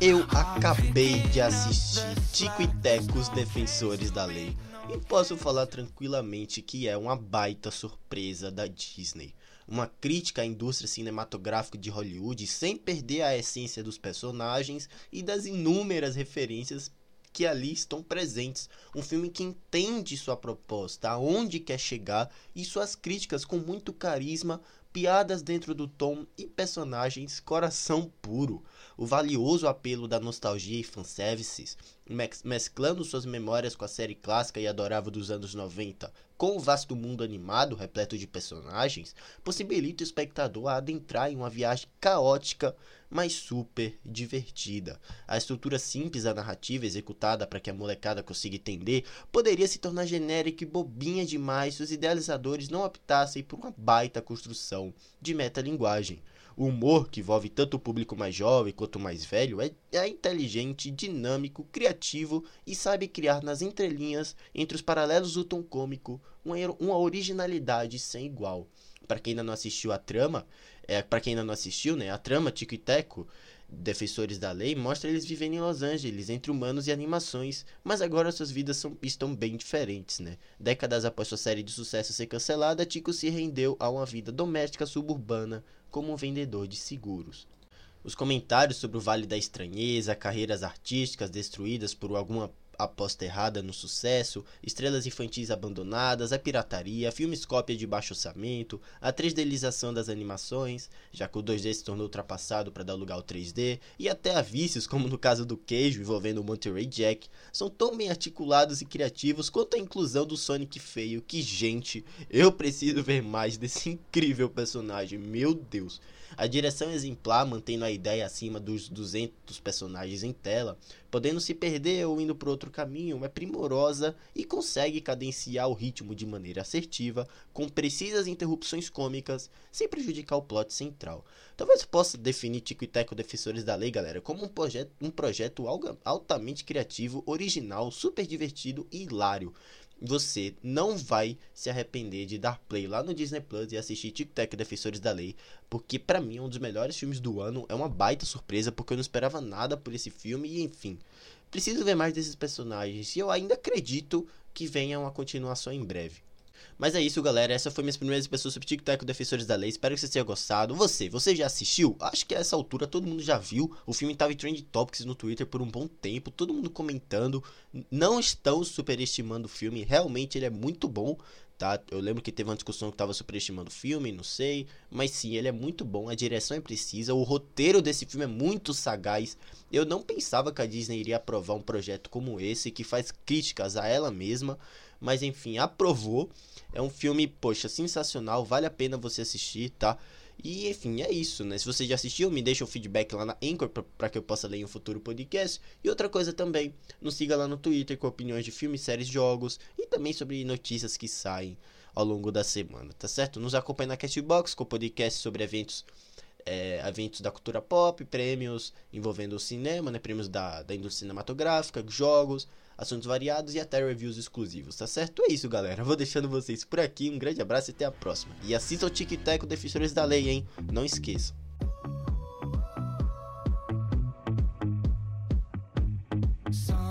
Eu acabei de assistir Tico e Teco, os Defensores da Lei, e posso falar tranquilamente que é uma baita surpresa da Disney. Uma crítica à indústria cinematográfica de Hollywood sem perder a essência dos personagens e das inúmeras referências que ali estão presentes. Um filme que entende sua proposta, aonde quer chegar e suas críticas com muito carisma, piadas dentro do tom e personagens coração puro. O valioso apelo da nostalgia e fanservices, mesclando suas memórias com a série clássica e adorável dos anos 90, com o vasto mundo animado repleto de personagens, possibilita o espectador a adentrar em uma viagem caótica mas super divertida. A estrutura simples da narrativa executada para que a molecada consiga entender poderia se tornar genérica e bobinha demais se os idealizadores não optassem por uma baita construção de metalinguagem. O humor, que envolve tanto o público mais jovem quanto o mais velho, é, é inteligente, dinâmico, criativo e sabe criar nas entrelinhas, entre os paralelos do tom cômico, uma, uma originalidade sem igual. Para quem ainda não assistiu a trama, é, para quem ainda não assistiu, né, a trama Tico e Teco, Defensores da Lei, mostra eles vivendo em Los Angeles, entre humanos e animações, mas agora suas vidas são, estão bem diferentes, né? Décadas após sua série de sucesso ser cancelada, Tico se rendeu a uma vida doméstica suburbana como um vendedor de seguros. Os comentários sobre o Vale da Estranheza, carreiras artísticas destruídas por alguma aposta errada no sucesso, estrelas infantis abandonadas, a pirataria, filmes cópia de baixo orçamento, a 3Dização das animações, já que o 2D se tornou ultrapassado para dar lugar ao 3D, e até a vícios, como no caso do queijo envolvendo o Monterey Jack, são tão bem articulados e criativos quanto a inclusão do Sonic feio, que gente, eu preciso ver mais desse incrível personagem, meu Deus. A direção exemplar, mantendo a ideia acima dos 200 personagens em tela, podendo se perder ou indo por outro caminho, é primorosa e consegue cadenciar o ritmo de maneira assertiva, com precisas interrupções cômicas, sem prejudicar o plot central. Talvez possa definir Tico e Teco Defensores da Lei, galera, como um projeto, um projeto altamente criativo, original, super divertido e hilário você não vai se arrepender de dar play lá no Disney Plus e assistir Tic Tac Defensores da Lei, porque para mim é um dos melhores filmes do ano, é uma baita surpresa porque eu não esperava nada por esse filme e enfim, preciso ver mais desses personagens e eu ainda acredito que venha uma continuação em breve. Mas é isso, galera. Essa foi minhas primeiras pessoas sobre TikTok Defensores da Lei. Espero que você tenha gostado. Você, você já assistiu? Acho que a essa altura todo mundo já viu. O filme estava em Trend Topics no Twitter por um bom tempo. Todo mundo comentando. Não estão superestimando o filme. Realmente ele é muito bom. Tá? Eu lembro que teve uma discussão que estava superestimando o filme, não sei. Mas sim, ele é muito bom. A direção é precisa. O roteiro desse filme é muito sagaz. Eu não pensava que a Disney iria aprovar um projeto como esse, que faz críticas a ela mesma. Mas enfim, aprovou. É um filme, poxa, sensacional, vale a pena você assistir, tá? E enfim, é isso, né? Se você já assistiu, me deixa um feedback lá na Anchor para que eu possa ler em um futuro podcast. E outra coisa também, nos siga lá no Twitter com opiniões de filmes, séries, jogos também sobre notícias que saem ao longo da semana, tá certo? Nos acompanhe na Castbox com podcast sobre eventos é, eventos da cultura pop, prêmios envolvendo o cinema, né? Prêmios da, da indústria cinematográfica, jogos, assuntos variados e até reviews exclusivos, tá certo? É isso, galera. Vou deixando vocês por aqui. Um grande abraço e até a próxima. E assista o Tic Tac Defensores da Lei, hein? Não esqueçam. but